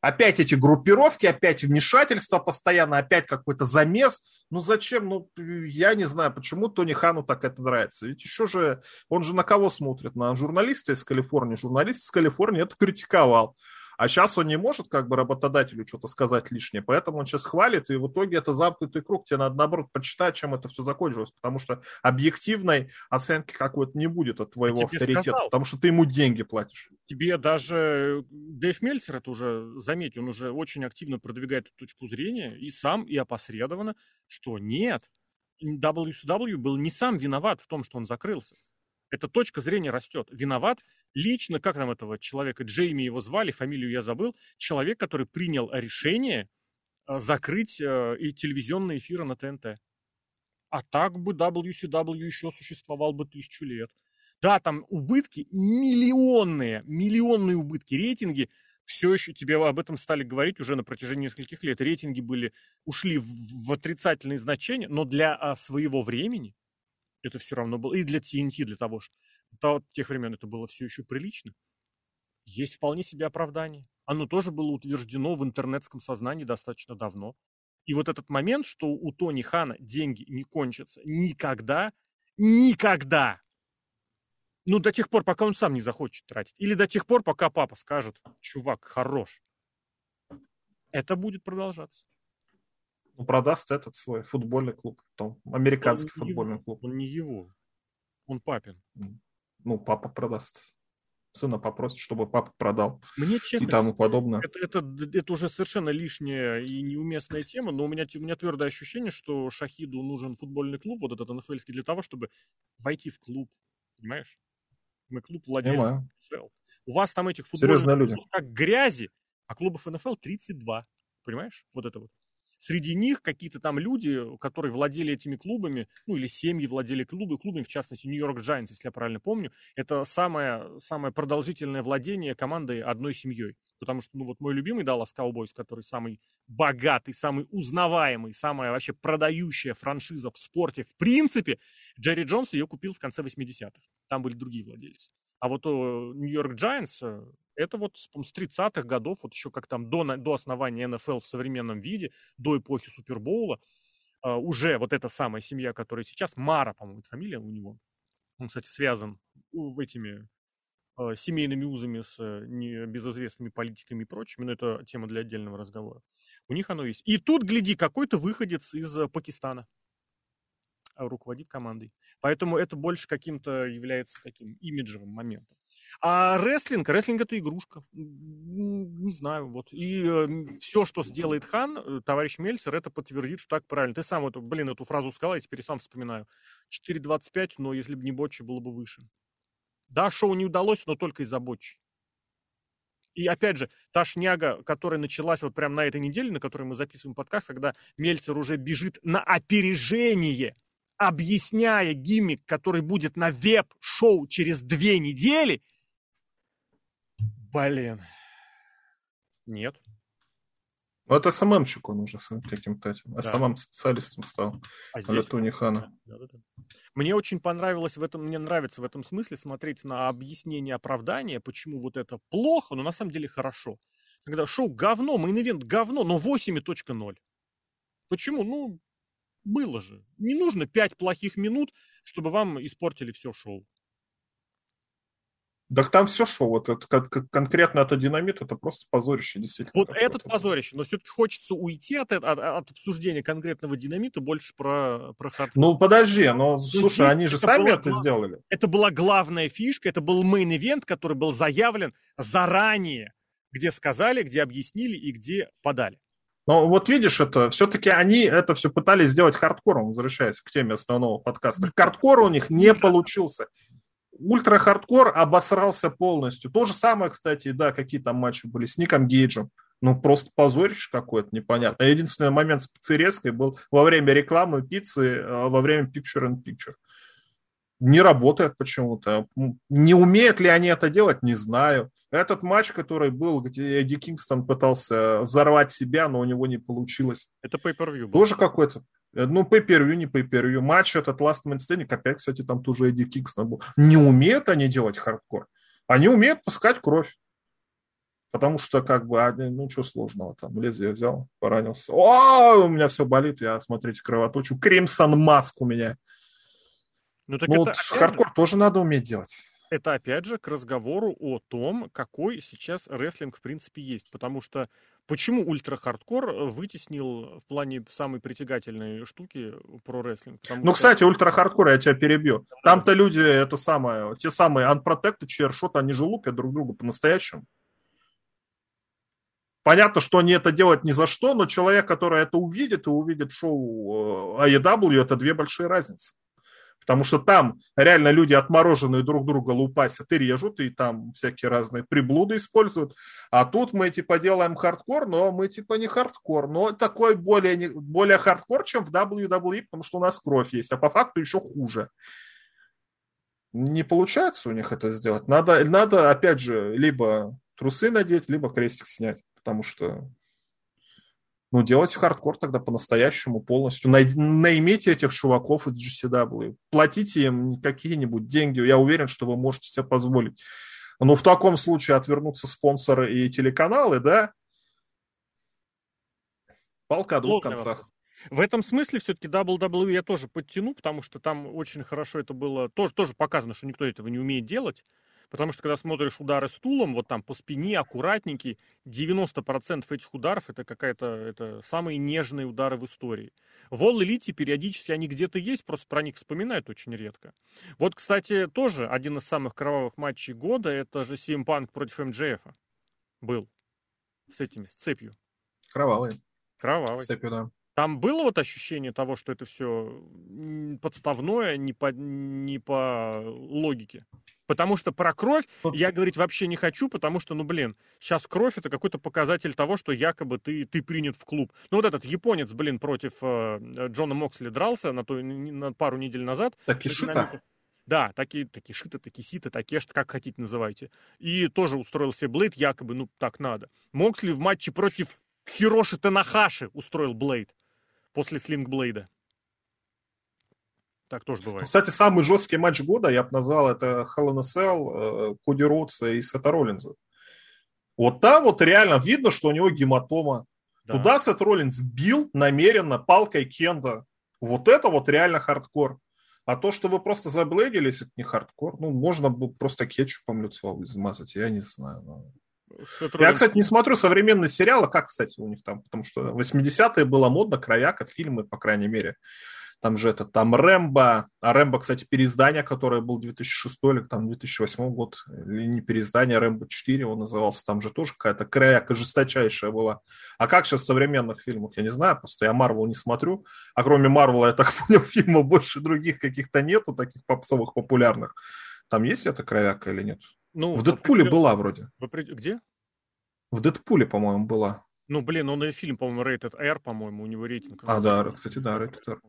Опять эти группировки, опять вмешательство постоянно, опять какой-то замес. Ну зачем? Ну, я не знаю, почему Тони Хану так это нравится. Ведь еще же, он же на кого смотрит? На журналиста из Калифорнии. Журналист из Калифорнии это критиковал. А сейчас он не может как бы работодателю что-то сказать лишнее, поэтому он сейчас хвалит, и в итоге это замкнутый круг. Тебе надо, наоборот, почитать, чем это все закончилось, потому что объективной оценки какой-то не будет от твоего Я авторитета, сказал. потому что ты ему деньги платишь. Тебе даже Дэйв Мельцер это уже, заметь, он уже очень активно продвигает эту точку зрения, и сам, и опосредованно, что нет, WCW был не сам виноват в том, что он закрылся. Эта точка зрения растет. Виноват лично, как нам этого человека, Джейми его звали, фамилию я забыл, человек, который принял решение э, закрыть э, и телевизионные эфиры на ТНТ. А так бы WCW еще существовал бы тысячу лет. Да, там убытки миллионные, миллионные убытки, рейтинги все еще тебе об этом стали говорить уже на протяжении нескольких лет. Рейтинги были, ушли в, в отрицательные значения, но для а, своего времени это все равно было. И для TNT, для того, что до тех времен это было все еще прилично. Есть вполне себе оправдание. Оно тоже было утверждено в интернетском сознании достаточно давно. И вот этот момент, что у Тони Хана деньги не кончатся никогда, никогда. Ну, до тех пор, пока он сам не захочет тратить. Или до тех пор, пока папа скажет, чувак, хорош. Это будет продолжаться. Ну, продаст этот свой футбольный клуб, потом американский он футбольный его, клуб. Он не его, он папин ну, папа продаст. Сына попросит, чтобы папа продал. Мне честно, и тому подобное. Это, это, это уже совершенно лишняя и неуместная тема, но у меня, у меня твердое ощущение, что Шахиду нужен футбольный клуб, вот этот НФЛский, для того, чтобы войти в клуб. Понимаешь? Мы клуб владельцев НФЛ. У вас там этих футбольных люди. как грязи, а клубов НФЛ 32. Понимаешь? Вот это вот. Среди них какие-то там люди, которые владели этими клубами, ну или семьи владели клубы, клубами, в частности, Нью-Йорк Giants, если я правильно помню, это самое, самое продолжительное владение командой одной семьей. Потому что, ну вот мой любимый Dallas Cowboys, который самый богатый, самый узнаваемый, самая вообще продающая франшиза в спорте в принципе, Джерри Джонс ее купил в конце 80-х. Там были другие владельцы. А вот Нью-Йорк Giants это вот с 30-х годов, вот еще как там до, до основания НФЛ в современном виде, до эпохи Супербоула, uh, уже вот эта самая семья, которая сейчас, Мара, по-моему, фамилия у него. Он, кстати, связан в этими uh, семейными узами с uh, небезызвестными политиками и прочими, но это тема для отдельного разговора. У них оно есть. И тут, гляди, какой-то выходец из Пакистана руководит командой. Поэтому это больше каким-то является таким имиджевым моментом. А рестлинг, рестлинг это игрушка. Не знаю, вот. И э, все, что сделает Хан, э, товарищ Мельцер, это подтвердит, что так правильно. Ты сам, вот, блин, эту фразу сказал, я теперь сам вспоминаю. 4.25, но если бы не Ботчи, было бы выше. Да, шоу не удалось, но только из-за Ботчи. И опять же, та шняга, которая началась вот прямо на этой неделе, на которой мы записываем подкаст, когда Мельцер уже бежит на опережение, объясняя гиммик, который будет на PPV-шоу через две недели – Блин. Нет. Ну, это СММчик он уже с каким-то этим. Да. СММ-специалистом стал. А здесь... Тони Хана. Да, да, да. Мне очень понравилось в этом, мне нравится в этом смысле смотреть на объяснение оправдания, почему вот это плохо, но на самом деле хорошо. Когда шоу говно, мейн-ивент говно, но 8.0. Почему? Ну, было же. Не нужно 5 плохих минут, чтобы вам испортили все шоу. Так там все шоу. Вот это, как, как конкретно это динамит, это просто позорище, действительно. Вот этот позорище, но все-таки хочется уйти от, от, от обсуждения конкретного динамита больше про, про хардкор. Ну, подожди, но, ну, слушай, они же сами было, это сделали. Это была главная фишка, это был мейн-ивент, который был заявлен заранее, где сказали, где объяснили и где подали. Но вот видишь, это все-таки они это все пытались сделать хардкором, возвращаясь к теме основного подкаста. Хардкор у них не получился ультра-хардкор обосрался полностью. То же самое, кстати, да, какие там матчи были с Ником Гейджем. Ну, просто позорище какое-то непонятно. Единственный момент с пиццерезкой был во время рекламы пиццы, а, во время Picture in Picture. Не работает почему-то. Не умеют ли они это делать, не знаю. Этот матч, который был, где Эдди Кингстон пытался взорвать себя, но у него не получилось. Это pay-per-view Тоже какой-то ну, pay-per-view, не pay-per-view. Матч этот Last Man Standing, опять, кстати, там тоже Эдди Кингстон был. Не умеют они делать хардкор. Они умеют пускать кровь. Потому что, как бы, ну, что сложного там, лезвие взял, поранился. О, у меня все болит, я, смотрите, кровоточу. Crimson mask у меня. Ну, так ну это, вот хардкор же... тоже надо уметь делать это опять же к разговору о том, какой сейчас рестлинг в принципе есть. Потому что почему ультра-хардкор вытеснил в плане самой притягательной штуки про рестлинг? Ну, что... кстати, ультра-хардкор, я тебя перебью. Там-то люди, это самое, те самые unprotected chairshot, они же лупят друг друга по-настоящему. Понятно, что они это делают ни за что, но человек, который это увидит и увидит шоу AEW, э, это две большие разницы. Потому что там реально люди отмороженные друг друга лупасят и режут, и там всякие разные приблуды используют. А тут мы типа делаем хардкор, но мы типа не хардкор. Но такой более, более хардкор, чем в WWE, потому что у нас кровь есть, а по факту еще хуже. Не получается у них это сделать. Надо, надо опять же, либо трусы надеть, либо крестик снять, потому что ну, делайте хардкор тогда по-настоящему полностью. Най- наймите этих чуваков из GCW. Платите им какие-нибудь деньги. Я уверен, что вы можете себе позволить. Но в таком случае отвернутся спонсоры и телеканалы, да? Палка о двух концах. В этом смысле все-таки WWE я тоже подтяну, потому что там очень хорошо это было, тоже, тоже показано, что никто этого не умеет делать. Потому что когда смотришь удары стулом, вот там по спине, аккуратненький, 90% этих ударов это какая-то, это самые нежные удары в истории. В All Elite периодически они где-то есть, просто про них вспоминают очень редко. Вот, кстати, тоже один из самых кровавых матчей года, это же CM Punk против МДФ был. С этими, с цепью. Кровавый. Кровавый. С цепью, да. Там было вот ощущение того, что это все подставное, не по, не по логике. Потому что про кровь я говорить вообще не хочу, потому что, ну, блин, сейчас кровь это какой-то показатель того, что якобы ты, ты принят в клуб. Ну, вот этот японец, блин, против э, Джона Моксли дрался на, той, на пару недель назад. Такишита. Да, такие, такие шиты, такие ситы, такие, что как хотите называйте. И тоже устроил себе Блейд, якобы, ну, так надо. Моксли в матче против Хироши Танахаши устроил Блейд после Слингблейда. Так тоже бывает. Кстати, самый жесткий матч года, я бы назвал это Hell in a Cell, э, Коди Роудса и Сета Роллинза. Вот там вот реально видно, что у него гематома. Да. Туда Сет Роллинз бил намеренно палкой кендо. Вот это вот реально хардкор. А то, что вы просто заблейдились, это не хардкор. Ну, можно бы просто кетчупом лицо измазать, я не знаю. Но... Я, кстати, не смотрю современные сериалы. Как, кстати, у них там? Потому что 80-е было модно, кровяк от фильмы, по крайней мере. Там же это, там Рэмбо. А Рэмбо, кстати, переиздание, которое был 2006 или там 2008 год, или не переиздание, Рэмбо 4 он назывался, там же тоже какая-то кровяка жесточайшая была. А как сейчас в современных фильмах, я не знаю, просто я Марвел не смотрю. А кроме Марвела, я так понял, фильмов больше других каких-то нету, таких попсовых, популярных. Там есть эта кровяка или нет? Ну, в Дэдпуле была вроде. В Где? В Дэдпуле, по-моему, была. Ну, блин, он и фильм, по-моему, Rated R, по-моему, у него рейтинг. А, да, кстати, да, Rated R.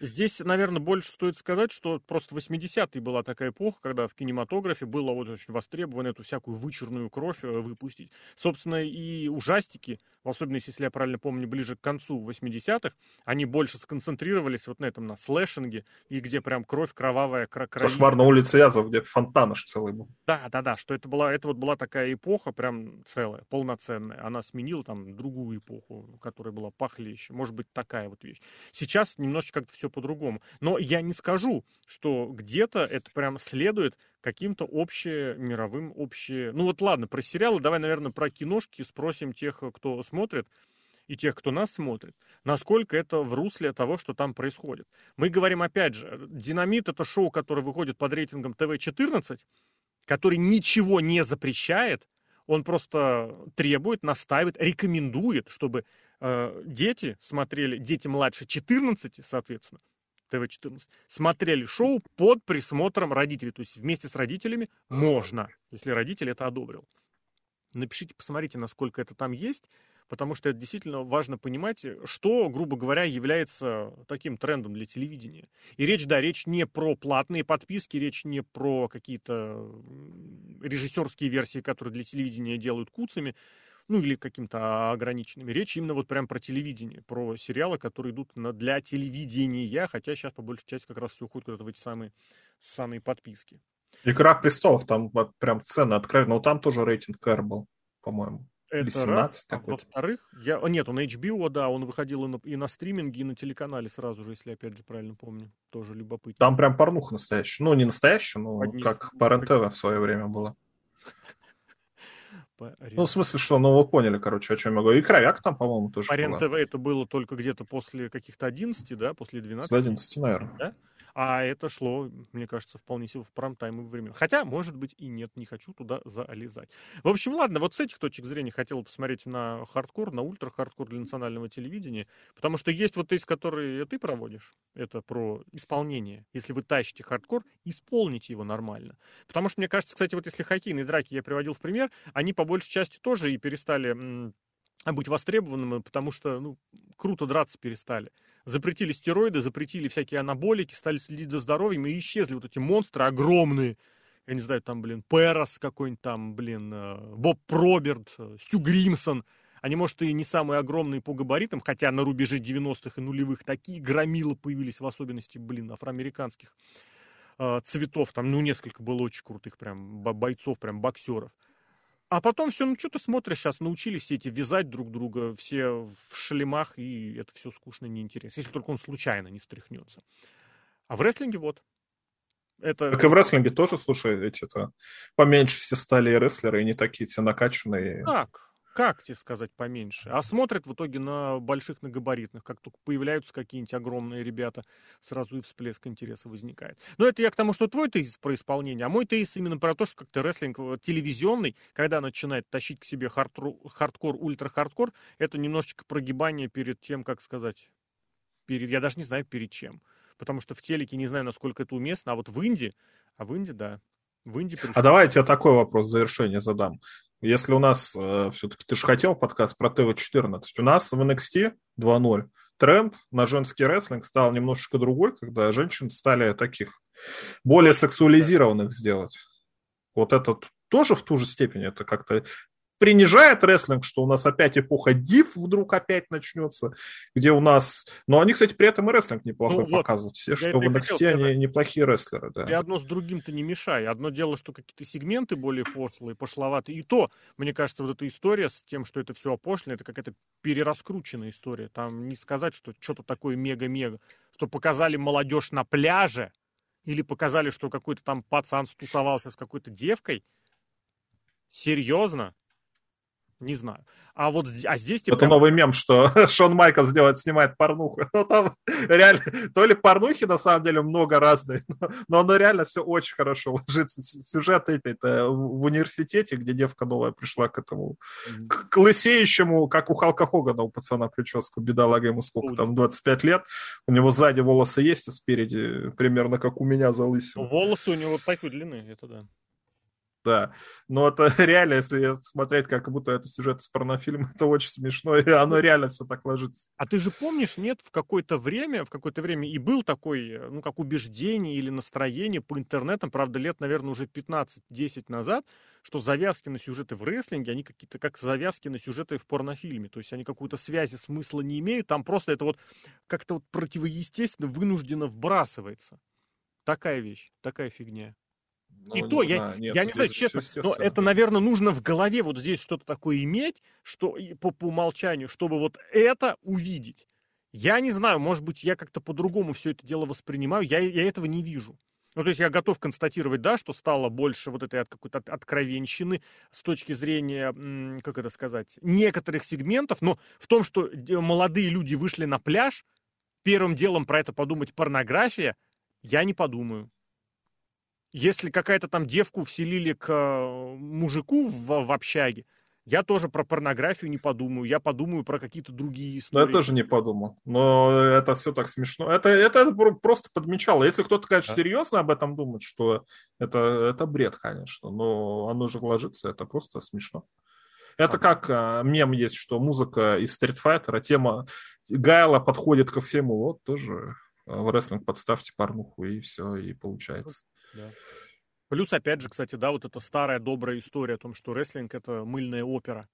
Здесь, наверное, больше стоит сказать, что просто 80-е была такая эпоха, когда в кинематографе было вот очень востребовано эту всякую вычурную кровь э, выпустить. Собственно, и ужастики в особенности, если я правильно помню, ближе к концу 80-х, они больше сконцентрировались вот на этом, на слэшинге, и где прям кровь кровавая, кровь. Кошмар на улице Язов, где фонтан аж целый был. Да, да, да, что это была, это вот была такая эпоха прям целая, полноценная. Она сменила там другую эпоху, которая была похлеще. Может быть, такая вот вещь. Сейчас немножечко как-то все по-другому. Но я не скажу, что где-то это прям следует каким-то общемировым, обще... Ну вот ладно, про сериалы, давай, наверное, про киношки спросим тех, кто смотрит и тех, кто нас смотрит, насколько это в русле того, что там происходит. Мы говорим, опять же, «Динамит» — это шоу, которое выходит под рейтингом ТВ-14, который ничего не запрещает, он просто требует, настаивает, рекомендует, чтобы э, дети смотрели, дети младше 14, соответственно, ТВ-14, смотрели шоу под присмотром родителей. То есть вместе с родителями можно, если родитель это одобрил. Напишите, посмотрите, насколько это там есть потому что это действительно важно понимать, что, грубо говоря, является таким трендом для телевидения. И речь, да, речь не про платные подписки, речь не про какие-то режиссерские версии, которые для телевидения делают куцами, ну или каким-то ограниченными. Речь именно вот прям про телевидение, про сериалы, которые идут на, для телевидения, хотя сейчас по большей части как раз все уходит куда-то в эти самые ссаные подписки. Игра престолов, там вот прям цены откровенно, но там тоже рейтинг R был, по-моему. Это Или 17 раз. А во-вторых, я... нет, он HBO, да, он выходил и на, и на стриминге, и на телеканале сразу же, если опять же правильно помню. Тоже любопытно. Там прям порнуха настоящая. Ну, не настоящая, но Одни... как по РЕН-ТВ в свое время было. Ну, в смысле, что, ну, вы поняли, короче, о чем я говорю. И кровяк там, по-моему, тоже По РЕН-ТВ это было только где-то после каких-то 11, да, после 12? После 11, наверное. Да? А это шло, мне кажется, вполне себе в прайм-тайм время. Хотя, может быть, и нет, не хочу туда залезать. В общем, ладно, вот с этих точек зрения хотел посмотреть на хардкор, на ультра-хардкор для национального телевидения, потому что есть вот тезис, который ты проводишь, это про исполнение. Если вы тащите хардкор, исполните его нормально. Потому что, мне кажется, кстати, вот если хоккейные драки я приводил в пример, они по большей части тоже и перестали быть востребованными, потому что ну, круто драться перестали. Запретили стероиды, запретили всякие анаболики, стали следить за здоровьем, и исчезли вот эти монстры огромные. Я не знаю, там, блин, Перос какой-нибудь там, блин, э, Боб Проберт, э, Стю Гримсон. Они, может, и не самые огромные по габаритам, хотя на рубеже 90-х и нулевых такие громилы появились, в особенности, блин, афроамериканских э, цветов. Там, ну, несколько было очень крутых прям бойцов, прям боксеров. А потом все, ну что ты смотришь сейчас, научились все эти вязать друг друга, все в шлемах, и это все скучно, неинтересно. Если только он случайно не стряхнется. А в рестлинге вот. Это... Так и в рестлинге тоже, слушай, эти-то поменьше все стали и рестлеры, и не такие все накачанные. Так, как тебе сказать поменьше? А смотрят в итоге на больших, на габаритных. Как только появляются какие-нибудь огромные ребята, сразу и всплеск интереса возникает. Но это я к тому, что твой тезис про исполнение, а мой тезис именно про то, что как-то рестлинг э, телевизионный, когда начинает тащить к себе хардкор, ультра-хардкор, это немножечко прогибание перед тем, как сказать, перед, я даже не знаю перед чем. Потому что в телеке не знаю, насколько это уместно, а вот в Индии, а в Индии, да, в Индии пришел. А давайте я такой вопрос в завершение задам. Если у нас э, все-таки ты же хотел подкаст про ТВ-14, у нас в NXT 2.0 тренд на женский рестлинг стал немножечко другой, когда женщин стали таких более сексуализированных сделать. Вот это тоже в ту же степень это как-то принижает рестлинг, что у нас опять эпоха див вдруг опять начнется, где у нас... Но они, кстати, при этом и рестлинг неплохой ну, показывают. Все, что в NXT, они неплохие рестлеры, да. И одно с другим-то не мешай. Одно дело, что какие-то сегменты более пошлые, пошловатые. И то, мне кажется, вот эта история с тем, что это все опошлено, это какая-то перераскрученная история. Там не сказать, что что-то такое мега-мега. Что показали молодежь на пляже, или показали, что какой-то там пацан стусовался с какой-то девкой. Серьезно? Не знаю. А вот а здесь... Это прям... новый мем, что Шон Майкл сделает, снимает порнуху. Ну, там реально... То ли порнухи, на самом деле, много разных, но, но оно реально все очень хорошо ложится. Сюжет это в университете, где девка новая пришла к этому... Mm-hmm. К, лысеющему, как у Халка Хогана, у пацана прическа, бедолага ему сколько там, 25 лет. У него сзади волосы есть, а спереди примерно как у меня за лысину. Волосы у него такой длины, это да. Да, но это реально, если смотреть, как будто это сюжет из порнофильма, это очень смешно, и оно реально все так ложится. А ты же помнишь, нет, в какое-то время, в какое-то время и был такой, ну, как убеждение или настроение по интернетам, правда, лет, наверное, уже 15-10 назад, что завязки на сюжеты в рестлинге, они какие-то как завязки на сюжеты в порнофильме, то есть они какую-то связи, смысла не имеют, там просто это вот как-то вот противоестественно, вынужденно вбрасывается. Такая вещь, такая фигня. Ну, и то, я, Нет, я не знаю, честно, но это, наверное, нужно в голове вот здесь что-то такое иметь, что по, по умолчанию, чтобы вот это увидеть. Я не знаю, может быть, я как-то по-другому все это дело воспринимаю, я, я этого не вижу. Ну, то есть я готов констатировать, да, что стало больше вот этой от какой-то откровенщины с точки зрения, как это сказать, некоторых сегментов, но в том, что молодые люди вышли на пляж, первым делом про это подумать порнография, я не подумаю. Если какая-то там девку вселили к э, мужику в, в общаге, я тоже про порнографию не подумаю, я подумаю про какие-то другие истории. Ну, я тоже не подумал, но это все так смешно. Это, это просто подмечало. Если кто-то, конечно, да. серьезно об этом думает, что это, это бред, конечно, но оно же ложится, это просто смешно. Это как а, мем есть, что музыка из Street Fighter, тема Гайла подходит ко всему, вот тоже а, в рестлинг подставьте порнуху, и все, и получается. Да. Плюс, опять же, кстати, да, вот эта старая добрая история о том, что рестлинг — это мыльная опера.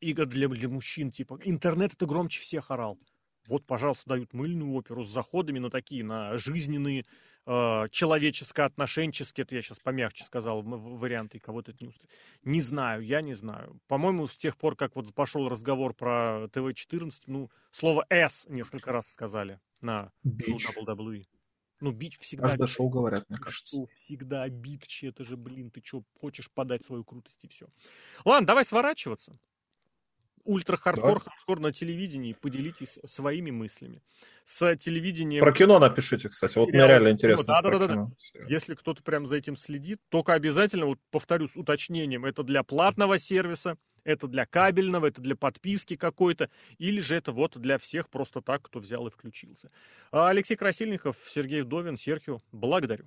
Игры для, для мужчин, типа, интернет — это громче всех орал. Вот, пожалуйста, дают мыльную оперу с заходами на такие, на жизненные, э, человеческо-отношенческие, это я сейчас помягче сказал, варианты, и кого-то это не устроит. Не знаю, я не знаю. По-моему, с тех пор, как вот пошел разговор про ТВ-14, ну, слово «С» несколько раз сказали на WWE. Ну, bitch всегда... Каждое шоу говорят, мне кажется. Шоу всегда битчи, это же, блин, ты что, хочешь подать свою крутость и все. Ладно, давай сворачиваться. Ультра-хардкор, да. хардкор на телевидении. Поделитесь своими мыслями. С телевидением... Про кино напишите, кстати. Вот мне реально интересно. Да, да, да, да. Если кто-то прям за этим следит, только обязательно, вот повторю с уточнением, это для платного сервиса, это для кабельного, это для подписки какой-то, или же это вот для всех просто так, кто взял и включился. А Алексей Красильников, Сергей Вдовин, Серхио, благодарю.